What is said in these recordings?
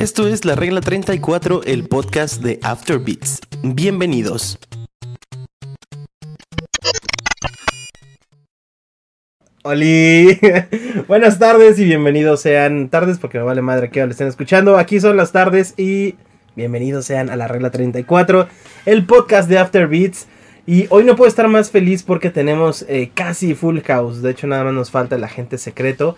Esto es La Regla 34, el podcast de Afterbeats. Bienvenidos. Oli, buenas tardes y bienvenidos sean tardes porque me vale madre que lo estén escuchando. Aquí son las tardes y bienvenidos sean a la regla 34, el podcast de Afterbeats. Y hoy no puedo estar más feliz porque tenemos eh, casi full house. De hecho, nada más nos falta el agente secreto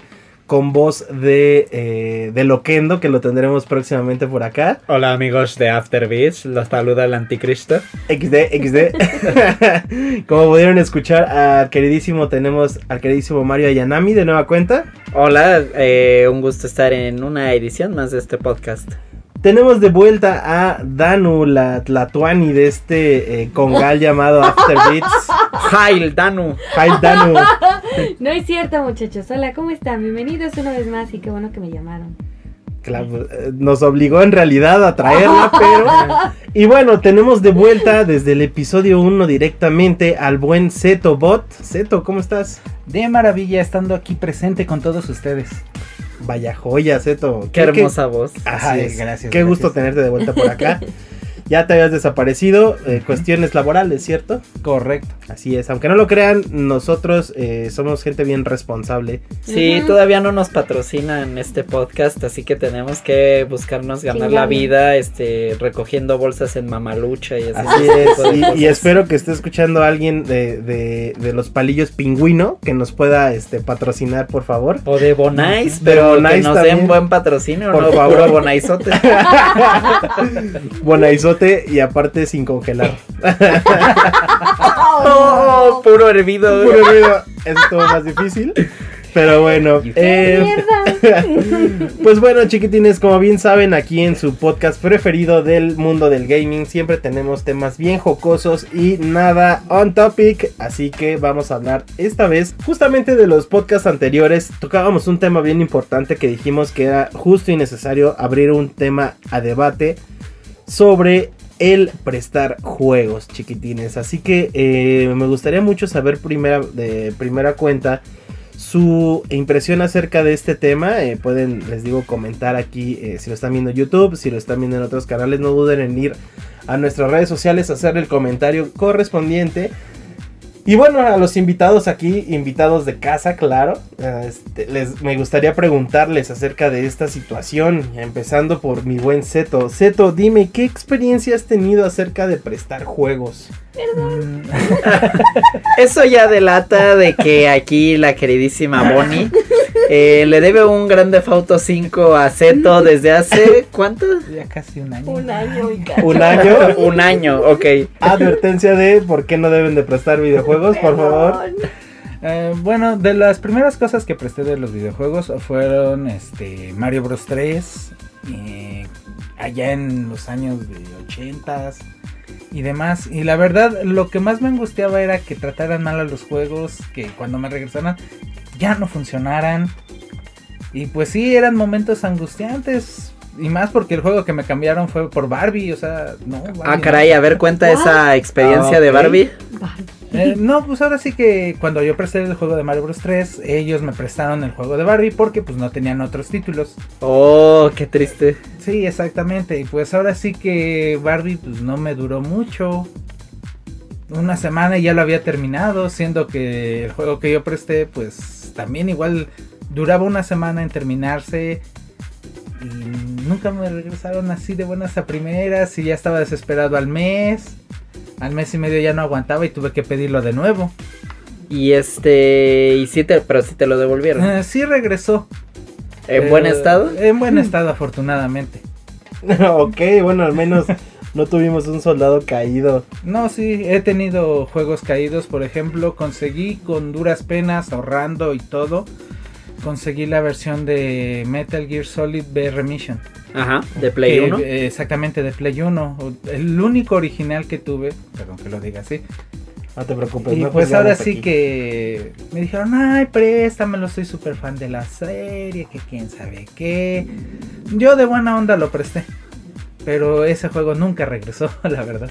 con voz de, eh, de Loquendo, que lo tendremos próximamente por acá. Hola amigos de Afterbeats, los saluda el anticristo. XD, XD. Como pudieron escuchar, al queridísimo tenemos al queridísimo Mario Ayanami de nueva cuenta. Hola, eh, un gusto estar en una edición más de este podcast. Tenemos de vuelta a Danu, la Tlatuani de este eh, congal llamado Afterbeats. Hail Danu. Hail Danu. No es cierto, muchachos. Hola, ¿cómo están? Bienvenidos una vez más y qué bueno que me llamaron. Claro, eh, nos obligó en realidad a traerla, pero... Y bueno, tenemos de vuelta desde el episodio 1 directamente al buen Zeto Bot. Zeto, ¿cómo estás? De maravilla estando aquí presente con todos ustedes. Vaya joya, Zeto. Qué, hermosa voz. Ajá, es, gracias. Qué gusto tenerte de vuelta por acá. ya te habías desaparecido, eh, cuestiones laborales, ¿cierto? Correcto. Así es, aunque no lo crean, nosotros eh, somos gente bien responsable. Sí, uh -huh. todavía no nos patrocinan este podcast, así que tenemos que buscarnos ganar la vida, este, recogiendo bolsas en Mamalucha y así. así es, y, y, espero que esté escuchando a alguien de, de, de, los palillos pingüino que nos pueda este, patrocinar, por favor. O de Bonais, pero Bonais que nos también. den buen patrocinio, por no favor. puro Bonaisote. Y aparte sin congelar. oh, puro hervido. Puro hervido. Eso estuvo más difícil. Pero bueno, eh, pues bueno, chiquitines, como bien saben, aquí en su podcast preferido del mundo del gaming, siempre tenemos temas bien jocosos y nada on topic. Así que vamos a hablar esta vez justamente de los podcasts anteriores. Tocábamos un tema bien importante que dijimos que era justo y necesario abrir un tema a debate sobre el prestar juegos, chiquitines. Así que eh, me gustaría mucho saber primera, de primera cuenta su impresión acerca de este tema. Eh, pueden, les digo, comentar aquí eh, si lo están viendo en YouTube, si lo están viendo en otros canales. No duden en ir a nuestras redes sociales a hacer el comentario correspondiente. Y bueno, a los invitados aquí, invitados de casa, claro, este, les, me gustaría preguntarles acerca de esta situación, empezando por mi buen Zeto. Zeto, dime, ¿qué experiencia has tenido acerca de prestar juegos? Perdón. Eso ya delata de que aquí la queridísima Bonnie eh, le debe un Grande Auto 5 a Zeto desde hace ¿cuánto? Ya casi un año. Un año y casi. ¿Un año? un año, ok. Advertencia de por qué no deben de prestar videojuegos, por favor. Eh, bueno, de las primeras cosas que presté de los videojuegos fueron este Mario Bros 3, eh, allá en los años de 80s y demás. Y la verdad, lo que más me angustiaba era que trataran mal a los juegos, que cuando me regresaran ya no funcionaran. Y pues sí, eran momentos angustiantes. Y más porque el juego que me cambiaron fue por Barbie, o sea, no. Barbie, ah, caray, a ver, cuenta What? esa experiencia ah, okay. de Barbie. Eh, no, pues ahora sí que cuando yo presté el juego de Mario Bros 3, ellos me prestaron el juego de Barbie porque pues no tenían otros títulos. Oh, qué triste. Sí, exactamente. Y pues ahora sí que Barbie pues no me duró mucho. Una semana y ya lo había terminado, siendo que el juego que yo presté pues también igual duraba una semana en terminarse. Y nunca me regresaron así de buenas a primeras y ya estaba desesperado al mes. Al mes y medio ya no aguantaba y tuve que pedirlo de nuevo. Y este, y sí te, pero sí te lo devolvieron. Eh, sí regresó. ¿En eh, buen estado? En buen estado, afortunadamente. ok, bueno, al menos no tuvimos un soldado caído. No, sí, he tenido juegos caídos. Por ejemplo, conseguí con duras penas, ahorrando y todo. Conseguí la versión de Metal Gear Solid BR Mission. Ajá, de Play que, 1. Eh, exactamente, de Play 1. El único original que tuve, perdón que lo diga así. No te preocupes. Y no pues ahora sí aquí. que me dijeron, ay, préstamelo, soy súper fan de la serie, que quién sabe qué. Yo de buena onda lo presté. Pero ese juego nunca regresó, la verdad.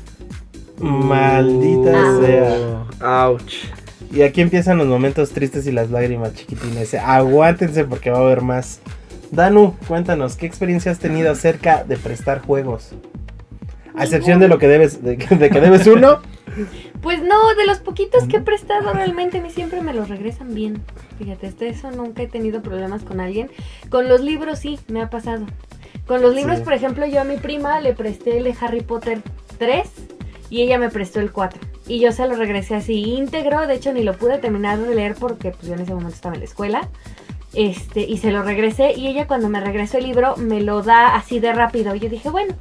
Maldita sea. Ouch. Y aquí empiezan los momentos tristes y las lágrimas chiquitines. Aguántense porque va a haber más. Danu, cuéntanos, ¿qué experiencia has tenido acerca de prestar juegos? A excepción de lo que debes, de, que- de que debes uno. Pues no, de los poquitos que he prestado realmente a mí siempre me los regresan bien. Fíjate, hasta eso nunca he tenido problemas con alguien. Con los libros sí, me ha pasado. Con los libros, Sí. por ejemplo, yo a mi prima le presté el de Harry Potter 3 y ella me prestó el 4. Y yo se lo regresé así íntegro, de hecho ni lo pude terminar de leer porque pues yo en ese momento estaba en la escuela. Este, y se lo regresé y ella cuando me regresó el libro me lo da así de rápido. Y yo dije, bueno,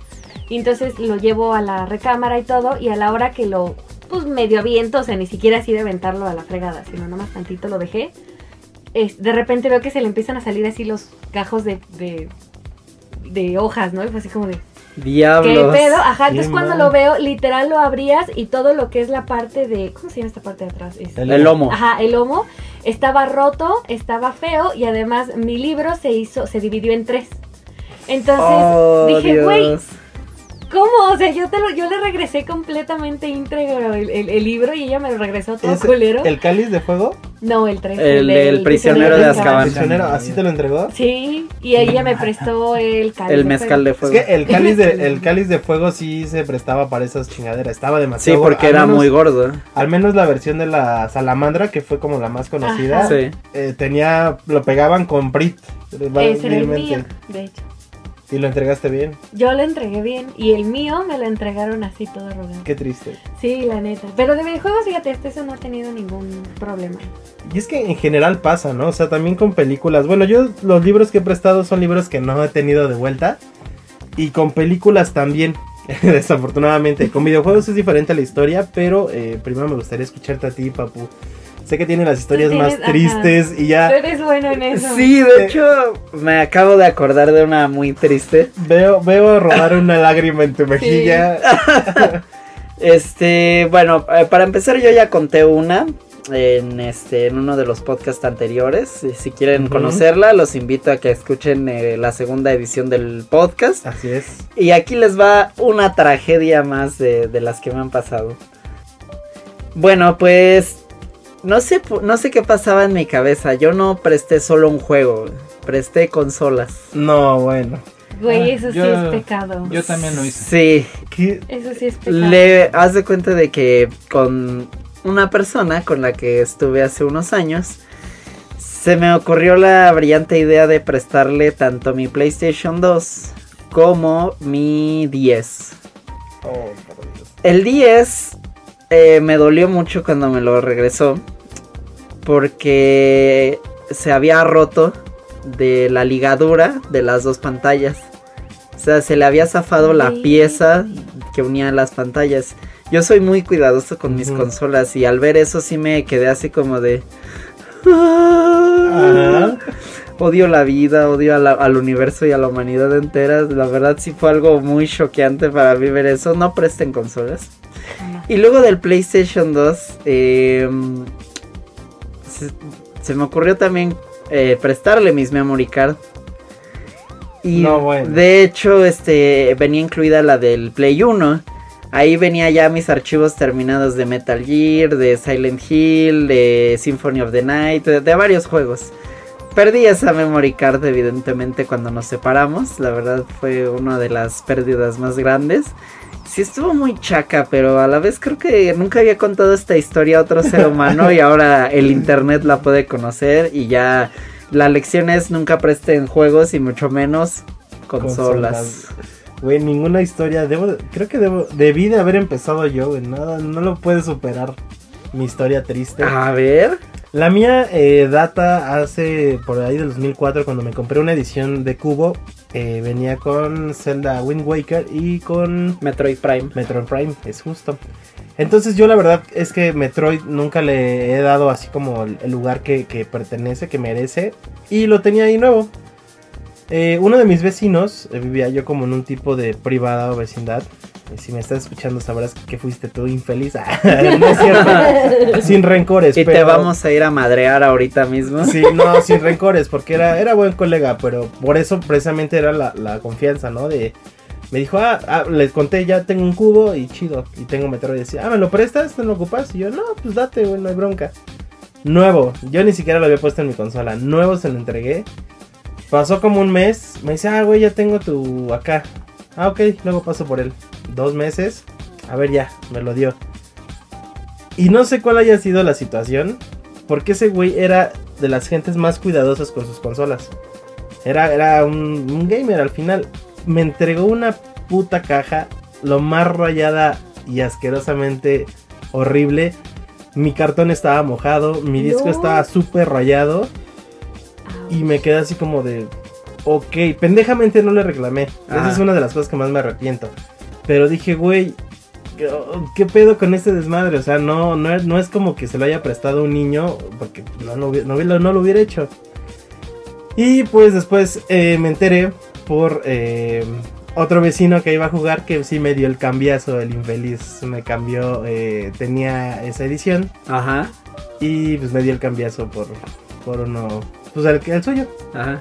entonces lo llevo a la recámara y todo y a la hora que lo pues medio aviento, o sea, ni siquiera así de aventarlo a la fregada, sino nomás tantito lo dejé. Es- de repente veo que se le empiezan a salir así los gajos de, de, de hojas, ¿no? Y fue así como de, ¿qué Diablos. pedo? Ajá, Qué entonces cuando lo veo, literal lo abrías y todo lo que es la parte de, ¿cómo se llama esta parte de atrás? El El lomo. Ajá, el lomo estaba roto, estaba feo y además mi libro se hizo, se dividió en tres. Entonces Oh, dije, güey. ¿cómo? O sea, yo, te lo, yo le regresé completamente íntegro el, el- el libro y ella me lo regresó todo ¿Es culero. ¿El cáliz de fuego? No, el 3. El del prisionero de Azkaban. ¿Prisionero? ¿Así te lo entregó? Sí, y ella me prestó el cáliz El de mezcal de Es fuego. que el cáliz de, el cáliz de fuego sí se prestaba para esas chingaderas. Estaba Sí, demasiado. porque al era menos- muy gordo. Al menos la versión de la salamandra, que fue como la más conocida. Sí. eh, tenía, lo pegaban con Brit. Ese era el mío, de hecho. Y lo entregaste bien. Yo lo entregué bien y el mío me lo entregaron así todo arrogante. Qué triste. Sí, la neta. Pero de videojuegos, fíjate, este eso no ha tenido ningún problema. Y es que en general pasa, ¿no? O sea, también con películas. Bueno, yo los libros que he prestado son libros que no he tenido de vuelta. Y con películas también, desafortunadamente. Con videojuegos es diferente la historia, pero eh, primero me gustaría escucharte a ti, Papu. Sé que tienen las historias más ajá. tristes y Tú ya eres bueno en eso. Sí, de hecho, me acabo de acordar de una muy triste. veo, veo rodar una lágrima en tu mejilla. Este, bueno, eh, para empezar yo ya conté una en este en uno de los podcasts anteriores. Si quieren conocerla, los invito a que escuchen eh, la segunda edición del podcast. Así es. Y aquí les va una tragedia más de, de las que me han pasado. Bueno, pues no sé, no sé qué pasaba en mi cabeza. Yo no presté solo un juego, presté consolas. No, bueno. Güey, Ah, eso sí yo- es pecado. Yo también lo hice. Sí, ¿Qué? Eso sí es pecado. Le haz de cuenta de que con una persona con la que estuve hace unos años, se me ocurrió la brillante idea de prestarle tanto mi PlayStation 2 como mi 10. Oh, por Dios. El 10 eh, me dolió mucho cuando me lo regresó porque se había roto de la ligadura de las dos pantallas. O sea, se le había zafado la pieza que unía las pantallas. Yo soy muy cuidadoso con mis consolas y al ver eso sí me quedé así como de... Ajá. Odio la vida, odio la- al universo y a la humanidad entera. La verdad sí fue algo muy choqueante para mí ver eso. No presten consolas. Y luego del PlayStation 2, eh, se, se me ocurrió también eh, prestarle mis memory card. Y No, bueno. de hecho, este venía incluida la del Play 1. Ahí venía ya mis archivos terminados de Metal Gear, de Silent Hill, de Symphony of the Night, de, de varios juegos. Perdí esa memory card evidentemente cuando nos separamos. La verdad fue una de las pérdidas más grandes. Sí estuvo muy chaca, pero a la vez creo que nunca había contado esta historia a otro ser humano y ahora el internet la puede conocer y ya la lección es nunca presten juegos y mucho menos consolas. Güey, ninguna historia. Debo, creo que debo, debí de haber empezado yo, güey. No, no lo puede superar mi historia triste. A ver. La mía eh, data hace por ahí del 2004 cuando me compré una edición de Cubo. eh, venía con Zelda Wind Waker y con Metroid Prime. Metroid Prime, es justo. Entonces yo la verdad es que Metroid nunca le he dado así como el lugar que, que pertenece, que merece. Y lo tenía ahí nuevo. Eh, uno de mis vecinos, vivía yo como en un tipo de privada o vecindad. Eh, si me estás escuchando sabrás que fuiste tú infeliz. no es cierto. Sin rencores. Y te pero- vamos a ir a madrear ahorita mismo. Sí, no, sin rencores, porque era, era buen colega, pero por eso precisamente era la, la confianza, ¿no? De, me dijo, ah, ah, les conté, ya tengo un cubo y chido, y tengo Metroid. Y decía, ah, ¿me lo prestas? ¿Te lo ocupas? Y yo, no, pues date, güey, no hay bronca. Nuevo, yo ni siquiera lo había puesto en mi consola, nuevo se lo entregué. Pasó como un mes. Me dice, ah, güey, ya tengo tu acá. Ah, ok, luego paso por él. Dos meses. A ver, ya, me lo dio. Y no sé cuál haya sido la situación. Porque ese güey era de las gentes más cuidadosas con sus consolas. Era, era un, un gamer al final. Me entregó una puta caja. Lo más rayada y asquerosamente horrible. Mi cartón estaba mojado. Mi disco estaba súper rayado. Y me quedé así como de. Ok, pendejamente no le reclamé. Esa es una de las cosas que más me arrepiento. Pero dije, güey, ¿qué, pedo con este desmadre? O sea, no, no, no es como que se lo haya prestado un niño, porque no, lo no, no lo hubiera hecho. Y pues después eh, me enteré por eh, otro vecino que iba a jugar que sí me dio el cambiazo, el infeliz. Me cambió, eh, tenía esa edición. Ajá, Y pues me dio el cambiazo por, por uno, pues el, el suyo. ajá.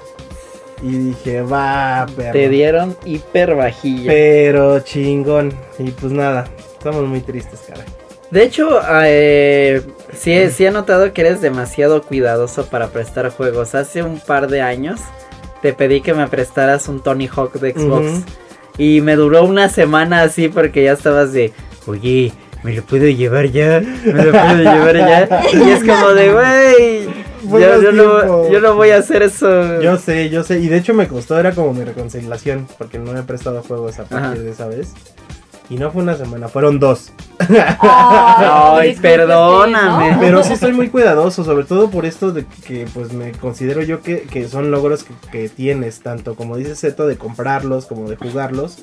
Y dije, va, perro. Te dieron hiper vajilla. Pero chingón. Y pues nada, estamos muy tristes, cara. De hecho, eh, sí, he- sí he notado que eres demasiado cuidadoso para prestar juegos. Hace un par de años te pedí que me prestaras un Tony Hawk de Xbox. Y me duró una semana así porque ya estabas de, oye, ¿me lo puedo llevar ya? ¿Me lo puedo llevar ya? Y es como de, güey, yo, no, tiempos. yo no voy a hacer eso. Yo sé, yo sé. Y de hecho me costó, era como mi reconciliación. Porque no me he prestado juegos a partir Ajá. de esa vez. Y no fue una semana, fueron dos. Ay, perdóname. ¿no? Pero sí estoy muy cuidadoso, sobre todo por esto de que pues me considero yo que, que son logros que, que tienes, tanto como dice Zeto, de comprarlos como de jugarlos.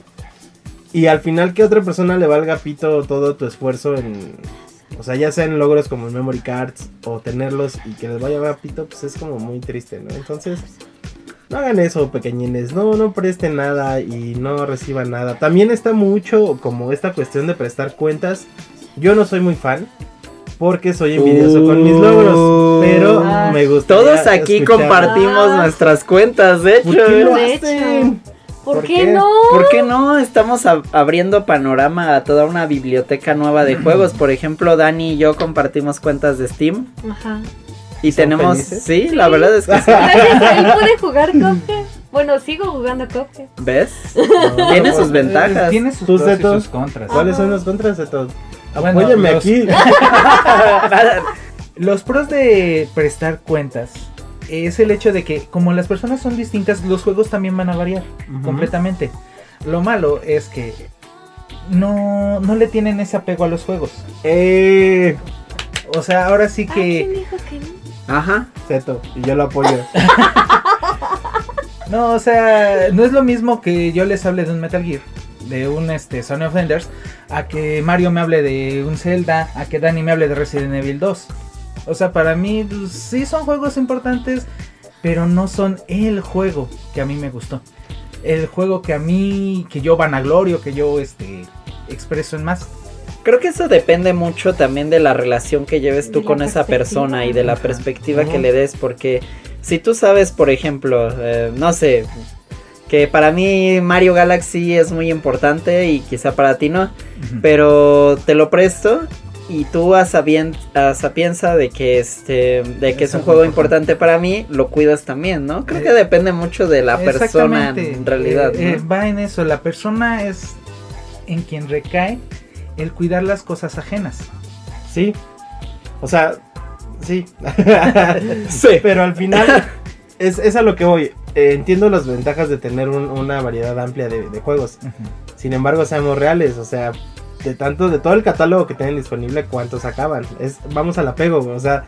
Y al final que a otra persona le valga pito todo tu esfuerzo en... O sea, ya sean logros como en memory cards o tenerlos y que les vaya a pito, pues es como muy triste, ¿no? Entonces, no hagan eso, pequeñines. No, no presten nada y no reciban nada. También está mucho como esta cuestión de prestar cuentas. Yo no soy muy fan. Porque soy envidioso con mis logros. Pero Ah. me gusta. Todos aquí compartimos Ah. nuestras cuentas, de ¿Por hecho. qué lo De hacen? ¿Por, ¿Por qué, qué? no? ¿Por qué no? Estamos ab- abriendo panorama a toda una biblioteca nueva de juegos. Por ejemplo, Dani y yo compartimos cuentas de Steam. Ajá. Y ¿Son tenemos. Sí, Sí. la verdad es que sí. Gracias a él pude jugar Cuphead. Bueno, sigo jugando Cuphead. ¿Ves? No, Tiene sus ventajas. Tiene sus Tú, pros y sus contras. ¿Cuáles son los contras de todo? Bueno, Apóyame los- aquí. Los pros de prestar cuentas es el hecho de que como las personas son distintas, los juegos también van a variar completamente. Lo malo es que no, no le tienen ese apego a los juegos. Eh, O sea, ahora sí ¿Quién que... dijo que no? Ajá. Zeto, y yo lo apoyo. No, o sea, no es lo mismo que yo les hable de un Metal Gear, de un este, Sony of Enders, a que Mario me hable de un Zelda, a que Dani me hable de Resident Evil 2. O sea, para mí pues, sí son juegos importantes, pero no son el juego que a mí me gustó. El juego que a mí, que yo vanaglorio, que yo este, expreso en más. Creo que eso depende mucho también de la relación que lleves tú con esa persona y de la Ajá. perspectiva que le des. Porque si tú sabes, por ejemplo, eh, no sé, que para mí Mario Galaxy es muy importante y quizá para ti no. pero te lo presto y tú a, sabien- a sapienza de que este de que es, Es un juego importante. para mí lo cuidas también no creo que Eh, depende mucho de la persona Exactamente. en realidad Eh, eh, ¿no? va en eso, la persona es en quien recae el cuidar las cosas ajenas. Sí. O sea, sí. Sí. Pero al final es, es a lo que voy. Eh, entiendo las ventajas de tener un- una variedad amplia de, de juegos. Sin embargo, seamos reales. O sea, de tanto, de todo el catálogo que tienen disponible, ¿cuántos acaban? Es, vamos al apego, güey, o sea,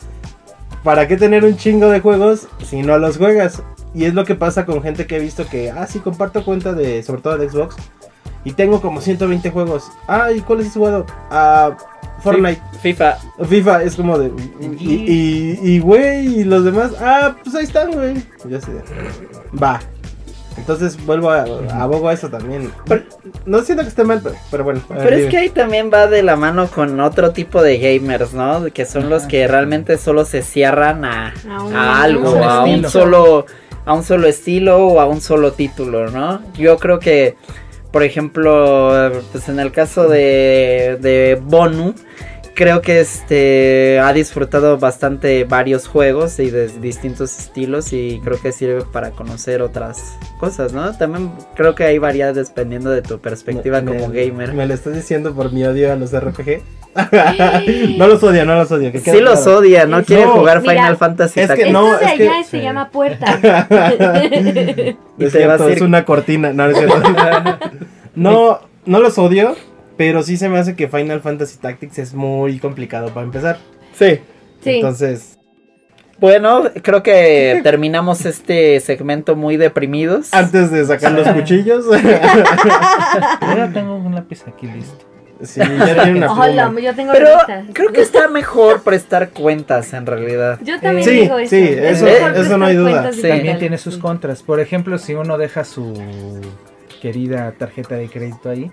¿para qué tener un chingo de juegos si no los juegas? Y es lo que pasa con gente que he visto que, ah, sí, comparto cuenta de, sobre todo de Xbox, y tengo como 120 juegos. Ah, ¿y cuáles has jugado? Ah, Fortnite, FIFA FIFA, es como de. Y, y, y, güey, y los demás, ah, pues ahí están, güey. Ya sé. Va. Entonces vuelvo a, abogo a eso también. Pero- no siento que esté mal, pero, pero bueno. ver, pero es dime. que ahí también va de la mano con otro tipo de gamers, ¿no? Que son los que realmente solo se cierran a, A un- a algo, un a un solo, a un solo estilo o a un solo título, ¿no? Yo creo que, por ejemplo, pues en el caso de, de Bonu, creo que este ha disfrutado bastante varios juegos y de distintos estilos y creo que sirve para conocer otras cosas, ¿no? También creo que hay variedades dependiendo de tu perspectiva Me- como me- gamer. ¿Me lo estás diciendo por mi odio a los RPG? no los odio, no los odio. que Sí los claro. odia, no quiere No, jugar mira, Final Fantasy es que Tactics. no, Esto de es que- se sí. llama puerta. Y es te cierto, una cortina. No, no, no los odio, pero sí se me hace que Final Fantasy Tactics es muy complicado para empezar. Sí. Sí. Entonces, Bueno, creo que terminamos este segmento muy deprimidos. antes de sacar los cuchillos, ya tengo un lápiz aquí listo. sí, ya tiene una Hola, yo tengo Pero listas. creo que está mejor prestar cuentas en realidad. Yo también Sí, digo eso. sí, Es eso- eso no hay duda. Sí. También tiene sus contras. Por ejemplo, si uno deja su querida tarjeta de crédito ahí,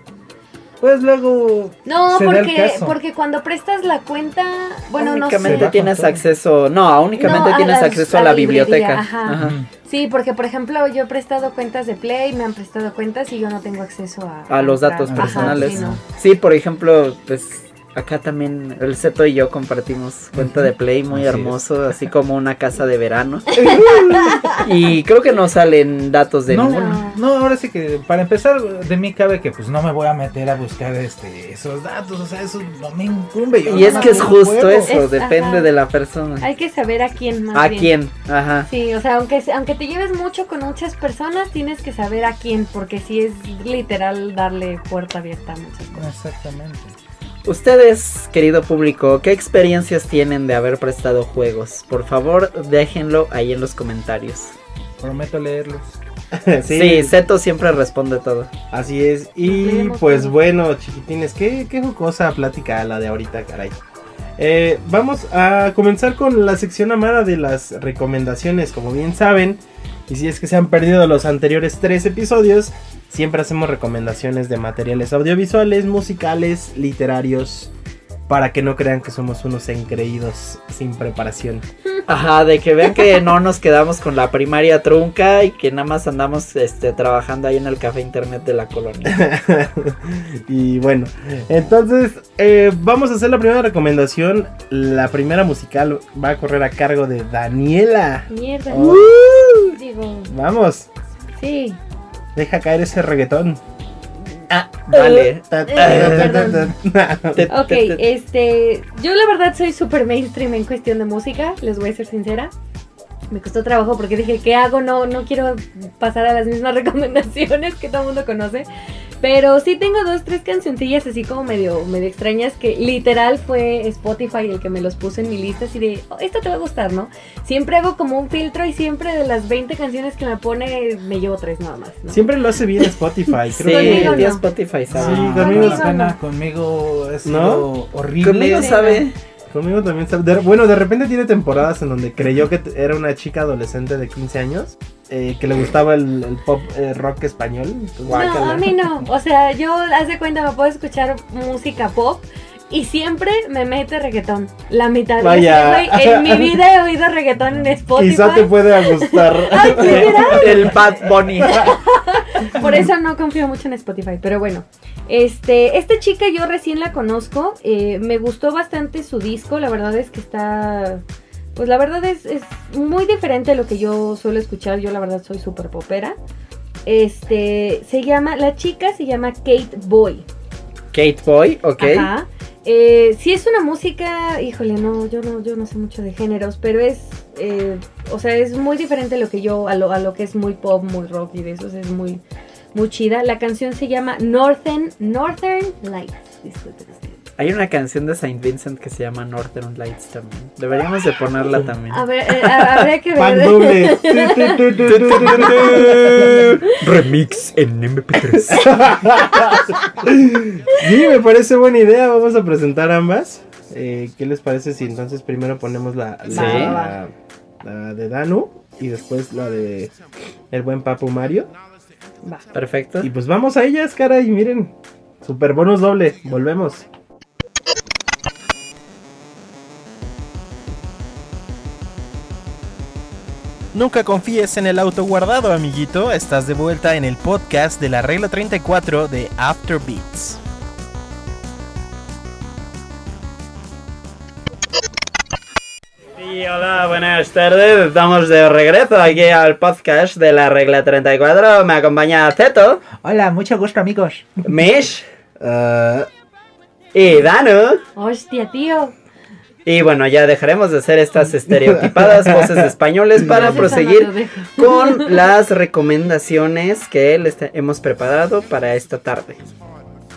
pues luego No, se da el porque, caso. porque cuando prestas la cuenta, bueno, no únicamente sé. da tienes acceso, no, únicamente No, a tienes las- acceso a la librería, biblioteca. ajá. Ajá. Sí, porque por ejemplo yo he prestado cuentas de Play, me han prestado cuentas y yo no tengo acceso a... A los datos Ajá, personales. sí, no. Sí, por ejemplo, pues acá también el Zeto y yo compartimos cuenta de Play muy Así es. hermoso, así como una casa de verano. y creo que no salen datos de no, ninguno. no, ahora sí que para empezar de mí cabe que pues no me voy a meter a buscar este esos datos, o sea, eso no me incumbe. yo Y es que es justo eso, Es- depende ajá. de la persona. Hay que saber a quién más ¿A bien. quién? Ajá. Sí, o sea, aunque, aunque te lleves mucho con muchas personas, tienes que saber a quién, porque sí es literal darle puerta abierta a muchas cosas. Exactamente. Ustedes, querido público, ¿qué experiencias tienen de haber prestado juegos? Por favor, déjenlo ahí en los comentarios. Prometo leerlos. Sí, Zeto siempre responde todo. Así es. Y pues todo. bueno, chiquitines, qué, qué jocosa plática la de ahorita, caray. Eh, vamos a comenzar con la sección amada de las recomendaciones. Como bien saben, y si es que se han perdido los anteriores tres episodios, siempre hacemos recomendaciones de materiales audiovisuales, musicales, literarios, para que no crean que somos unos engreídos sin preparación. Ajá, de que vean que no nos quedamos con la primaria trunca y que nada más andamos este, trabajando ahí en el café internet de la colonia. y bueno, entonces eh, vamos a hacer la primera recomendación. La primera musical va a correr a cargo de Daniela. Mierda. Oh. Digo, Vamos, sí. Deja caer ese reggaetón. Dale. perdón. Te- Ok, te- te- este, yo la verdad soy súper mainstream en cuestión de música, les voy a ser sincera. Me costó trabajo porque dije, ¿qué hago? No, no quiero pasar a las mismas recomendaciones que todo el mundo conoce. Pero sí tengo dos, tres cancioncillas así como medio, medio extrañas que literal fue Spotify el que me los puso en mi lista así de, "Oh, esto te va a gustar, ¿no? Siempre hago como un filtro y siempre de las 20 canciones que me pone me llevo tres nada más, ¿no? Siempre lo hace bien Spotify. Sí, Creo Conmigo que tío no. Spotify sabe. Sí, Ah, conmigo no, conmigo es ¿No? horrible. Conmigo Sí, sabe. conmigo también sabe- de- bueno, de repente tiene temporadas en donde creyó que era una chica adolescente de 15 años. Eh, que le gustaba el, el pop eh, rock español. entonces, No, a mí no. O sea, yo hace cuenta me puedo escuchar música pop y siempre me mete reggaetón. La mitad. Vaya. Güey, en mi vida he oído reggaetón en Spotify. Quizá te puede gustar. El Bad Bunny. Por eso no confío mucho en Spotify. Pero bueno, este, esta chica yo recién la conozco. eh, me gustó bastante su disco. La verdad es que está. Pues la verdad es, es muy diferente a lo que yo suelo escuchar. Yo la verdad soy súper popera. Este, se llama, la chica se llama Kate Boy. Kate Boy, ok. Ajá. Eh, sí es una música, híjole, no, yo no, yo no sé mucho de géneros, pero es, eh, o sea, es muy diferente a lo que yo, a lo, a lo que es muy pop, muy rock y de eso, es muy, muy chida. La canción se llama Northern, Northern Lights. Disculpen. Hay una canción de Saint Vincent que se llama Northern Lights también. Deberíamos de ponerla también. A ver, eh, habría que Pan ver. doble. Remix en MP3. Sí, me parece buena idea. Vamos a presentar ambas. Eh, ¿Qué les parece si entonces primero ponemos la, la, Sí. la- la de Danu y después la de el buen Papu Mario? Va. Perfecto. Y pues vamos a ellas, caray, miren. Super bonus doble. Volvemos. Nunca confíes en el auto guardado, amiguito. Estás de vuelta en el podcast de la regla 34 de After Beats. Sí, hola, buenas tardes. Estamos de regreso aquí al podcast de la regla 34. Me acompaña Zeto. Hola, mucho gusto, amigos. Mish. Uh, y Danu. Hostia, tío. Y bueno, ya dejaremos de hacer estas estereotipadas voces de españoles para proseguir con las recomendaciones que les hemos preparado para esta tarde.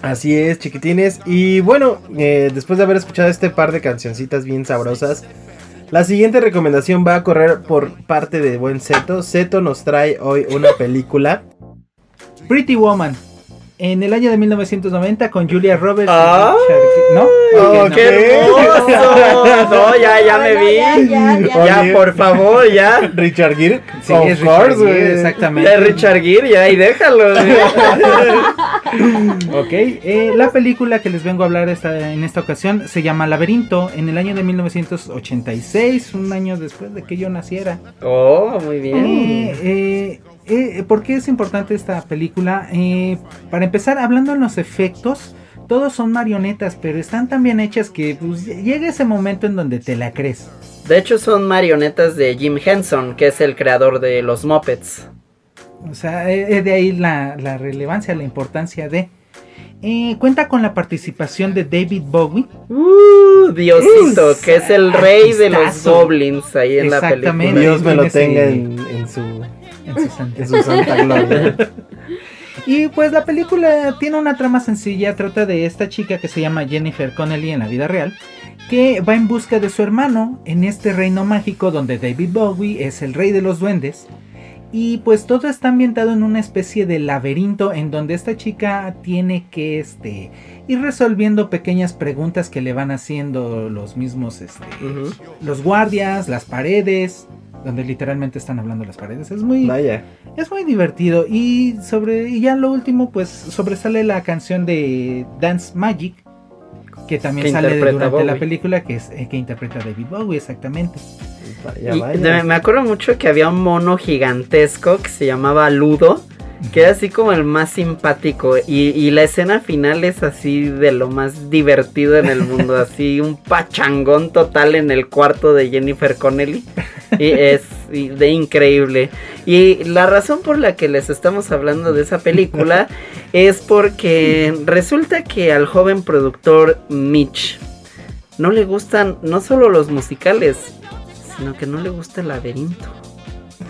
Así es, chiquitines. Y bueno, eh, después de haber escuchado este par de cancioncitas bien sabrosas, la siguiente recomendación va a correr por parte de buen Zeto. Zeto nos trae hoy una película. Pretty Woman. En el año de 1990 con Julia Roberts. Richard- ¿No? Oh, no. ¡Qué hermoso! No, ya, ya me vi. Ya, ya, ya. Ya, por favor, ya. Richard Gere. Sí, of es course, Richard Gere, exactamente. De Richard Gere, ya, y déjalo. Ok, eh, la película que les vengo a hablar esta, en esta ocasión se llama Laberinto en el año de 1986, un año después de que yo naciera. Oh, muy bien. Eh, eh, eh, ¿Por qué es importante esta película? Eh, para empezar, hablando en los efectos, todos son marionetas, pero están tan bien hechas que pues, llega ese momento en donde te la crees. De hecho, son marionetas de Jim Henson, que es el creador de los Muppets. O sea, eh, eh, de ahí la, la relevancia, la importancia de... Eh, cuenta con la participación de David Bowie. Uh, Diosito, Es- que es el rey de los goblins ahí en la Exactamente. película. Dios me lo tenga en su, en su santa- en su santa gloria. Y pues la película tiene una trama sencilla, trata de esta chica que se llama Jennifer Connelly en la vida real, que va en busca de su hermano en este reino mágico donde David Bowie es el rey de los duendes. Y pues todo está ambientado en una especie de laberinto en donde esta chica tiene que este, ir resolviendo pequeñas preguntas que le van haciendo los mismos este, los guardias, las paredes, donde literalmente están hablando las paredes. Es muy, Vaya. es muy divertido y sobre y ya lo último pues sobresale la canción de Dance Magic que también Que sale durante la película que es eh, que interpreta David Bowie exactamente. Vaya, Y de- me acuerdo mucho que había un mono gigantesco que se llamaba Ludo, que era así como el más simpático. Y, y la escena final es así de lo más divertido en el mundo, así un pachangón total en el cuarto de Jennifer Connelly. Y es de increíble. Y la razón por la que les estamos hablando de esa película es porque resulta que al joven productor Mitch no le gustan no solo los musicales, sino que no le gusta el laberinto.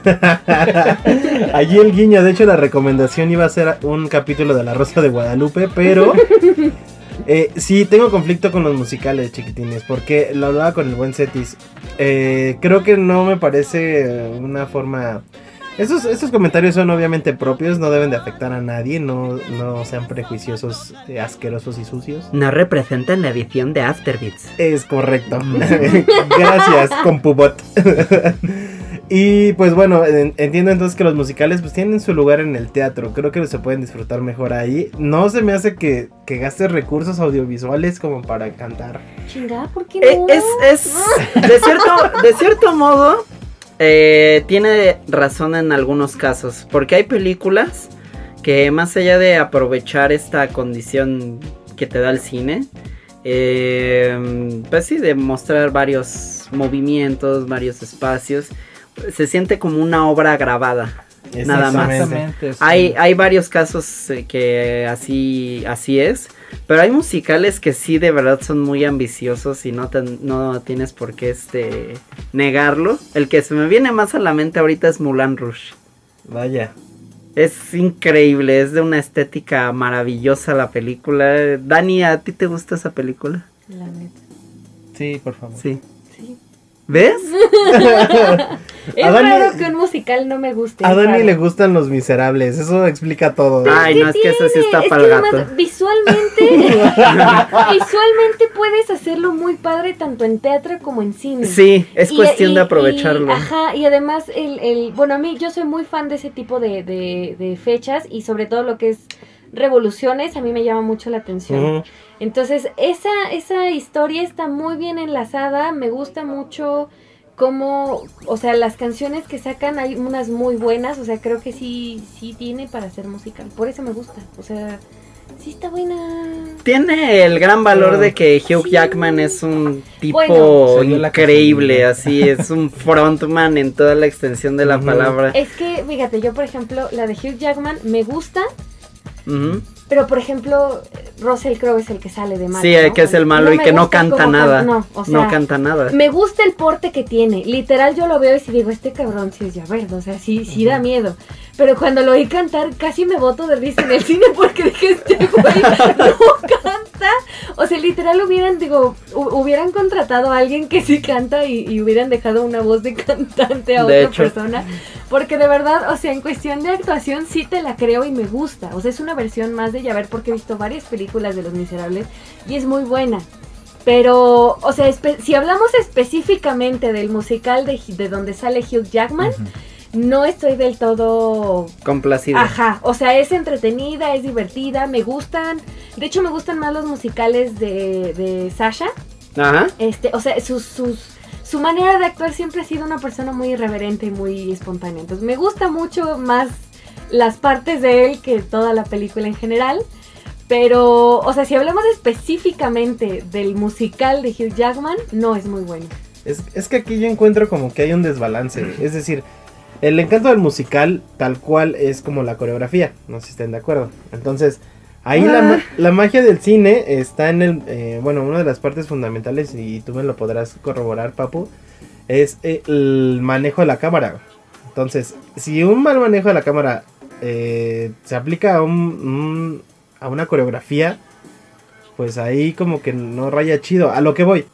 Allí el guiño, de hecho la recomendación iba a ser un capítulo de La Rosa de Guadalupe, pero eh, sí tengo conflicto con los musicales chiquitines, porque lo hablaba con el buen Cetis. Eh, creo que no me parece una forma... Estos, estos comentarios son obviamente propios, no deben de afectar a nadie, no, no sean prejuiciosos, eh, asquerosos y sucios. No representan la edición de Afterbeats. Es correcto. Gracias, Compubot. y pues bueno, en- entiendo entonces que los musicales pues tienen su lugar en el teatro. Creo que se pueden disfrutar mejor ahí. No se me hace que, que gastes recursos audiovisuales como para cantar. Chingada, ¿por qué Eh, no? es, es de cierto, de cierto modo, eh, tiene razón en algunos casos, porque hay películas que más allá de aprovechar esta condición que te da el cine, eh, pues sí, de mostrar varios movimientos, varios espacios, se siente como una obra grabada. Nada más. Exactamente. sí. Hay, hay varios casos eh, que así, así es, pero hay musicales que sí de verdad son muy ambiciosos y no, ten- no tienes por qué este, negarlo. El que se me viene más a la mente ahorita es Mulan Rush. Vaya. Es increíble, es de una estética maravillosa la película. Dani, ¿a ti te gusta esa película? La neta. Sí, por favor. Sí. Sí. ¿Ves? Es A Dani- raro que un musical no me guste. A Dani raro. le gustan los miserables, eso explica todo. Ay, no, es que eso sí está Es que para el además, gato. visualmente, visualmente puedes hacerlo muy padre tanto en teatro como en cine. Sí, es Y- cuestión y- de aprovecharlo. y- ajá, y además, el, el, bueno, a mí yo soy muy fan de ese tipo de, de, de fechas y sobre todo lo que es revoluciones, a mí me llama mucho la atención. Entonces, esa, esa historia está muy bien enlazada, me gusta mucho cómo, o sea, las canciones que sacan hay unas muy buenas, o sea, creo que sí, sí tiene para ser musical, por eso me gusta, o sea, Sí, está buena. Tiene el gran valor de que Hugh Sí. Jackman es un tipo Bueno. Increíble, así, es un frontman en toda la extensión de la palabra. Es que, fíjate, yo por ejemplo, la de Hugh Jackman me gusta, Ujú. Pero por ejemplo, Russell Crowe es el que sale de malo. Sí, ¿no? que es el malo y que no canta nada. No, o sea, no canta nada. Me gusta el porte que tiene. Literal, yo lo veo y si digo, este cabrón sí es ya verde. O sea, sí, sí da miedo. Pero cuando lo oí cantar, casi me boto de risa en el cine porque dije, este güey no canta. O sea, literal hubieran, digo, hu- hubieran contratado a alguien que sí canta y, y hubieran dejado una voz de cantante a De otra hecho. persona. Porque de verdad, o sea, en cuestión de actuación sí te la creo y me gusta. O sea, es una versión más de Yaver porque he visto varias películas de Los Miserables y es muy buena. Pero, o sea, si hablamos específicamente del musical de, de donde sale Hugh Jackman, no estoy del todo... Complacido. Ajá, o sea, es entretenida, es divertida, me gustan. De hecho, me gustan más los musicales de, de Sasha. Ajá. Este, o sea, sus, sus, su manera de actuar siempre ha sido una persona muy irreverente y muy espontánea. Entonces, me gusta mucho más las partes de él que toda la película en general. Pero, o sea, si hablamos específicamente del musical de Hugh Jackman, no es muy bueno. Es, es que aquí yo encuentro como que hay un desbalance. Es decir, el encanto del musical tal cual es como la coreografía. No sé si estén de acuerdo. Entonces, ahí la, ma- la magia del cine está en el... eh, bueno, una de las partes fundamentales, y tú me lo podrás corroborar, Papu, es el manejo de la cámara. Entonces, si un mal manejo de la cámara eh, se aplica a, un, un- a una coreografía, pues ahí como que no raya chido. A lo que voy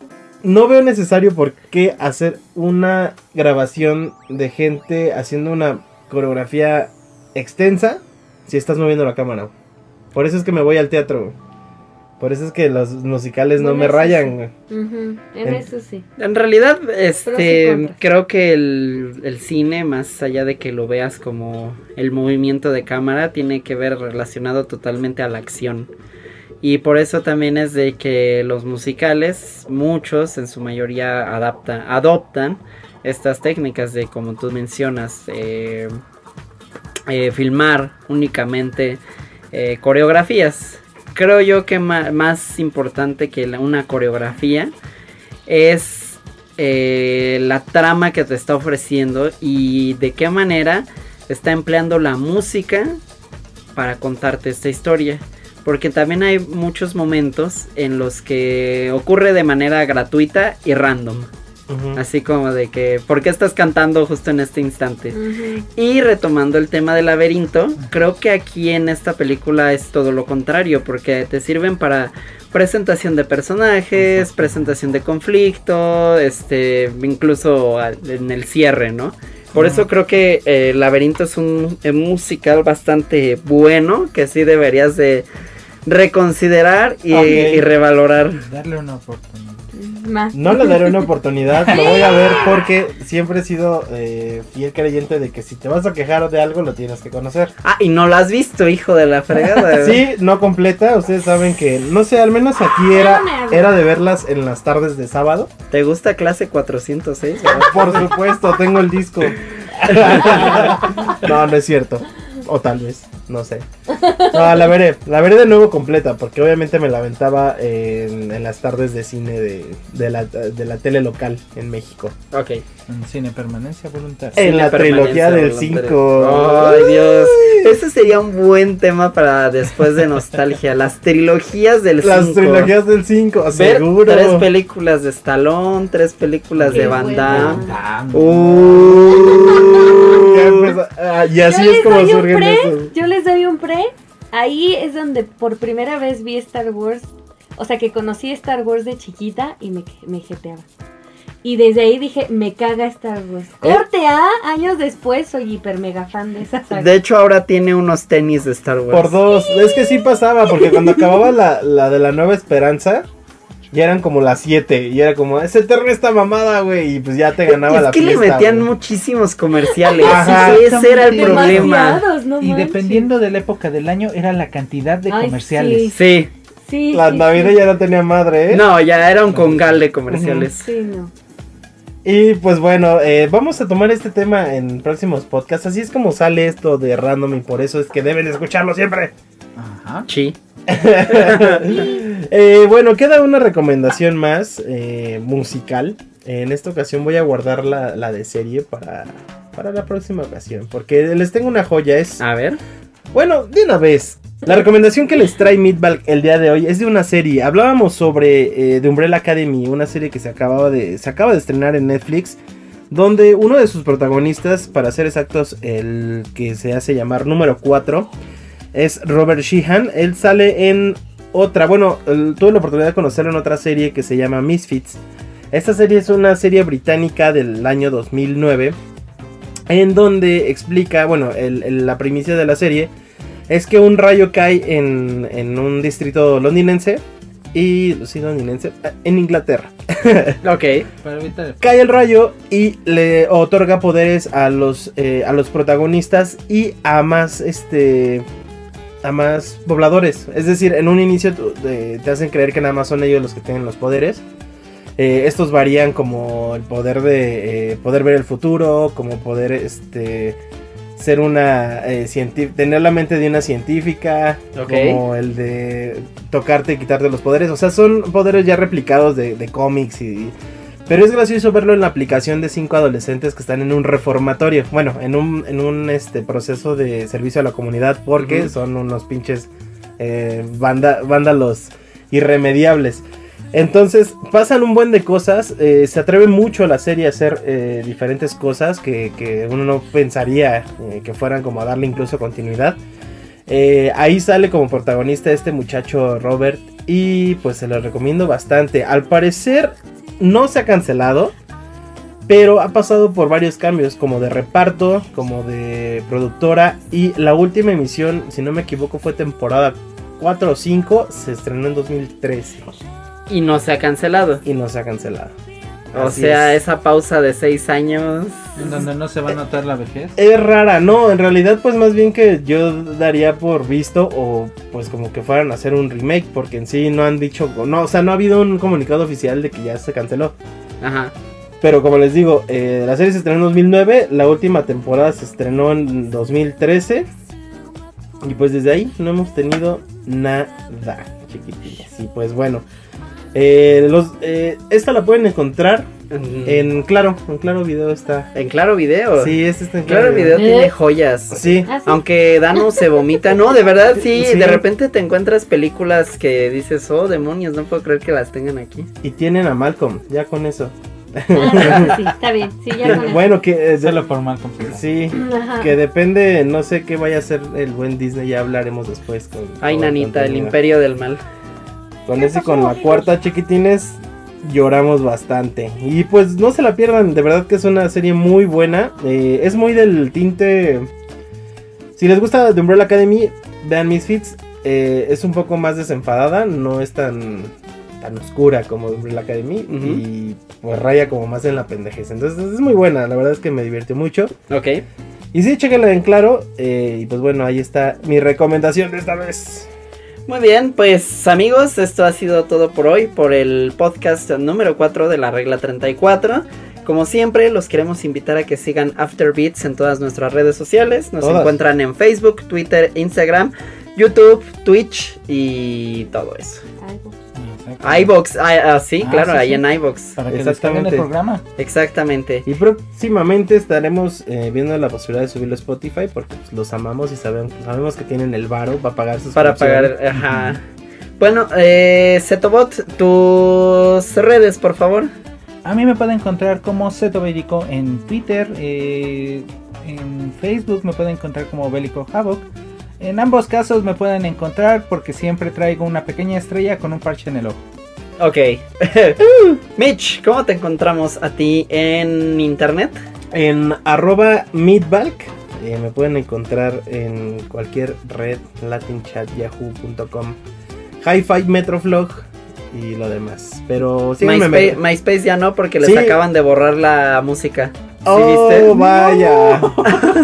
no veo necesario por qué hacer una grabación de gente haciendo una coreografía extensa si estás moviendo la cámara. Por eso es que me voy al teatro. Por eso es que los musicales no me rayan. En En- eso sí. En realidad, este, creo que el, el cine, más allá de que lo veas como el movimiento de cámara, tiene que ver relacionado totalmente a la acción. Y por eso también es de que los musicales, muchos en su mayoría adapta, adoptan estas técnicas de, como tú mencionas, eh, eh, filmar únicamente eh, coreografías. Creo yo que más importante que una coreografía es eh, la trama que te está ofreciendo y de qué manera está empleando la música para contarte esta historia. Porque también hay muchos momentos en los que ocurre de manera gratuita y random. Así como de que, ¿por qué estás cantando justo en este instante? Y retomando el tema del laberinto, creo que aquí en esta película es todo lo contrario, porque te sirven para presentación de personajes, presentación de conflicto, este, incluso al- en el cierre, ¿no? Por eso creo que eh, Laberinto es un, eh, musical bastante bueno, que sí deberías de reconsiderar y, revalorar. Darle una oportunidad. No le daré una oportunidad, lo voy a ver porque siempre he sido eh, fiel creyente de que si te vas a quejar de algo lo tienes que conocer. Ah, y no lo has visto, hijo de la fregada. Sí, no completa, ustedes saben que, no sé, al menos aquí era, era de verlas en las tardes de sábado. ¿Te gusta clase 406? Por supuesto, tengo el disco. No, no es cierto. O tal vez, no sé. No, la veré. La veré de nuevo completa, porque obviamente me la aventaba en, en las tardes de cine de, de, la, de la tele local en México. ok. En cine permanencia voluntaria. En Cine la trilogía del voluntaria. 5. Ay, Dios. Ese sería un buen tema para después de nostalgia. Las trilogías del 5. Las trilogías del 5, Ver seguro. tres películas de Stallone, tres películas Qué de Van. Damme. Uh, ah, y así yo es les como doy un surgen pre, esos. yo les doy un pre. Ahí es donde por primera vez vi Star Wars. O sea, que conocí Star Wars de chiquita y me, me jeteaba. Y desde ahí dije, me caga Star Wars. ¿Eh? Corte A, años después soy hiper mega fan de esa saga. De hecho, ahora tiene unos tenis de Star Wars. Por dos. Es que sí pasaba, porque cuando acababa la, la de la Nueva Esperanza, ya eran como las 7. Y era como, es eterna esta mamada, güey. Y pues ya te ganaba es la que fiesta. le metían güey. muchísimos comerciales. Ajá. Ese era el problema. No Y dependiendo de la época del año, era la cantidad de Ay, comerciales. Sí. Sí, La sí, Navidad sí. ya no tenía madre, ¿eh? No, ya era un congal de comerciales. Sí, no. Y pues bueno, eh, vamos a tomar este tema en próximos podcasts. Así es como sale esto de random y por eso es que deben escucharlo siempre. Ajá. Sí. Eh, bueno, queda una recomendación más eh, musical. En esta ocasión voy a guardar la, la de serie para, para la próxima ocasión. Porque les tengo una joya. Es. A ver. Bueno, de una vez. La recomendación que les trae Midball el día de hoy es de una serie. Hablábamos sobre eh, The Umbrella Academy, una serie que se acababa de. se acaba de estrenar en Netflix. Donde uno de sus protagonistas, para ser exactos, el que se hace llamar número 4, es Robert Sheehan. Él sale en otra, bueno, tuve la oportunidad de conocerlo en otra serie que se llama Misfits. Esta serie es una serie británica del año 2009. En donde explica, bueno, el- el- la primicia de la serie es que un rayo cae en, en un distrito londinense. Y, sí, londinense, en Inglaterra. Ok. Cae el rayo y le otorga poderes a los, eh, a los protagonistas y a más, este, a más pobladores. Es decir, en un inicio te- te hacen creer que nada más son ellos los que tienen los poderes. Eh, estos varían como el poder de eh, poder ver el futuro, como poder este ser una eh, tener la mente de una científica, como el de tocarte y quitarte los poderes. O sea, son poderes ya replicados de, de cómics y, pero es gracioso verlo en la aplicación de cinco adolescentes que están en un reformatorio. Bueno, en un, en un este, proceso de servicio a la comunidad porque son unos pinches eh, vanda- vándalos irremediables. Entonces pasan un buen de cosas. eh, se atreve mucho la serie a hacer eh, diferentes cosas que, que uno no pensaría eh, que fueran como a darle incluso continuidad. Eh, ahí sale como protagonista este muchacho Robert y pues se lo recomiendo bastante. Al parecer no se ha cancelado, pero ha pasado por varios cambios como de reparto, como de productora y la última emisión, si no me equivoco, fue temporada 4 o 5, se estrenó en 2013 Y no se ha cancelado. y no se ha cancelado. O Así sea, es. esa pausa de seis años. En donde no se va a notar la vejez. Es rara, no, en realidad pues más bien que yo daría por visto o pues como que fueran a hacer un remake porque en sí no han dicho, no, o sea, no ha habido un comunicado oficial de que ya se canceló. Ajá. Pero como les digo, eh, la serie se estrenó en 2009, la última temporada se estrenó en 2013 y pues desde ahí no hemos tenido nada, chiquitines. Y pues bueno, eh, los, eh, esta la pueden encontrar En, en Claro, en Claro Video está. en Claro Video. Sí, este está en Claro Video ¿Eh? tiene joyas. Sí. Ah, sí. Aunque Dano se vomita, no, de verdad sí, Sí. de repente te encuentras películas que dices, oh demonios, no puedo creer que las tengan aquí. Y tienen a Malcolm, ya con eso. Ah, sí, está bien. Sí, ya con eso. bueno, que eh, Solo por mal sí, Ajá. que depende, no sé qué vaya a hacer el buen Disney, ya hablaremos después con Ay, nanita, el imperio del mal. Con ese y con la cuarta chiquitines lloramos bastante. Y pues no se la pierdan, de verdad que es una serie muy buena. eh, es muy del tinte. Si les gusta The Umbrella Academy, vean Misfits. eh, es un poco más desenfadada, no es tan tan oscura como The Umbrella Academy. Y pues raya como más en la pendejez. Entonces es muy buena, la verdad es que me divirtió mucho. Ok. Y sí, chequenla en claro. eh, y pues bueno, ahí está mi recomendación de esta vez. Muy bien, pues amigos, esto ha sido todo por hoy, por el podcast número 4 de la regla 34. Como siempre, los queremos invitar a que sigan Afterbeats en todas nuestras redes sociales. Nos Todas. encuentran en Facebook, Twitter, Instagram, YouTube, Twitch y todo eso. Pues. iBox, ah, ah, sí, Ah, claro, sí, ahí sí. en iBox. Para que descarguen Exactamente. el programa. Exactamente. Y próximamente estaremos eh, viendo la posibilidad de subirlo a Spotify porque pues, los amamos y sabemos, sabemos que tienen el varo para pagar sus Para pagar, ajá. Bueno, eh, Setobot, tus redes, por favor. A mí me pueden encontrar como Zeto Bélico en Twitter, eh, en Facebook me pueden encontrar como Bélico Havoc. En ambos casos me pueden encontrar porque siempre traigo una pequeña estrella con un parche en el ojo. Ok. Mitch, ¿cómo te encontramos a ti en internet? En arroba meatbalk eh, me pueden encontrar en cualquier red, latinchat, yahoo.com, hi-fi, metroflog y lo demás. Pero síganme. MySpace, MySpace ya no, porque les Sí. acaban de borrar la música. ¿Sí Oh, viste? vaya.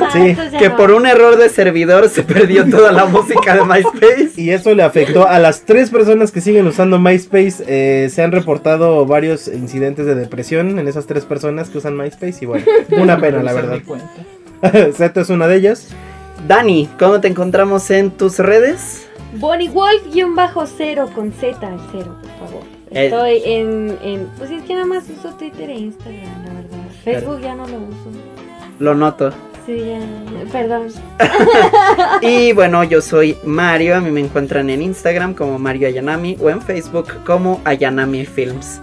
Ah, Sí, Que no. por un error de servidor se perdió toda la música de MySpace. Y eso le afectó a las tres personas que siguen usando MySpace. eh, se han reportado varios incidentes de depresión en esas tres personas que usan MySpace. Y bueno, una pena, la verdad. Zeto es una de ellas. Dani, ¿cómo te encontramos en tus redes? Bonnie Wolf-cero con Z al cero, por favor. Eh. Estoy en, en. Pues es que nada más uso Twitter e Instagram, la verdad. Facebook ya no lo uso. Lo noto. Sí, ya. Perdón. Y bueno, yo soy Mario. A mí me encuentran en Instagram como Mario Ayanami o en Facebook como Ayanami Films.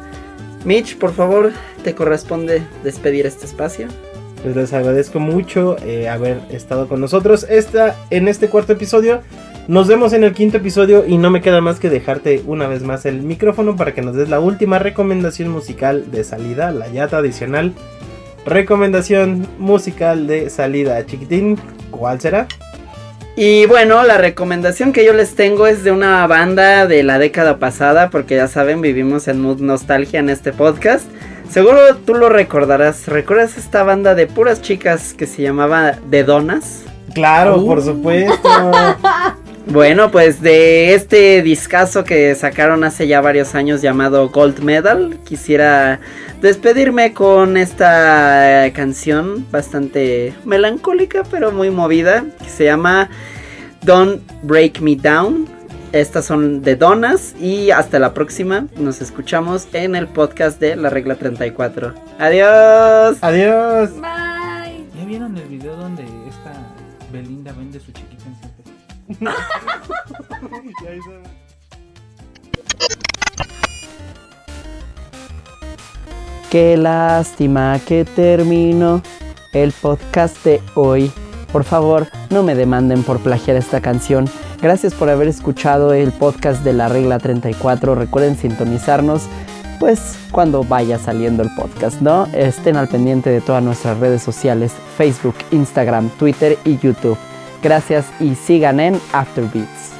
Mitch, por favor, te corresponde despedir este espacio. Pues les agradezco mucho eh, haber estado con nosotros esta, en este cuarto episodio. Nos vemos en el quinto episodio y no me queda más que dejarte una vez más el micrófono para que nos des la última recomendación musical de salida, la ya tradicional recomendación musical de salida. Chiquitín, ¿cuál será? Y bueno, la recomendación que yo les tengo es de una banda de la década pasada, porque ya saben, vivimos en mood nostalgia en este podcast. Seguro tú lo recordarás. ¿Recuerdas esta banda de puras chicas que se llamaba The Donas? Claro, por supuesto. Bueno, pues de este discazo que sacaron hace ya varios años llamado Gold Medal, quisiera despedirme con esta eh, canción bastante melancólica pero muy movida que se llama Don't Break Me Down. Estas son de Donas y hasta la próxima. Nos escuchamos en el podcast de La Regla 34. Adiós. Adiós. Bye. ¿Ya vieron el video donde esta Belinda vende su en 100 pesos? Qué lástima que termino el podcast de hoy. Por favor, no me demanden por plagiar esta canción. Gracias por haber escuchado el podcast de la regla 34. Recuerden sintonizarnos pues cuando vaya saliendo el podcast, ¿no? Estén al pendiente de todas nuestras redes sociales, Facebook, Instagram, Twitter y YouTube. Gracias y sigan en Afterbeats.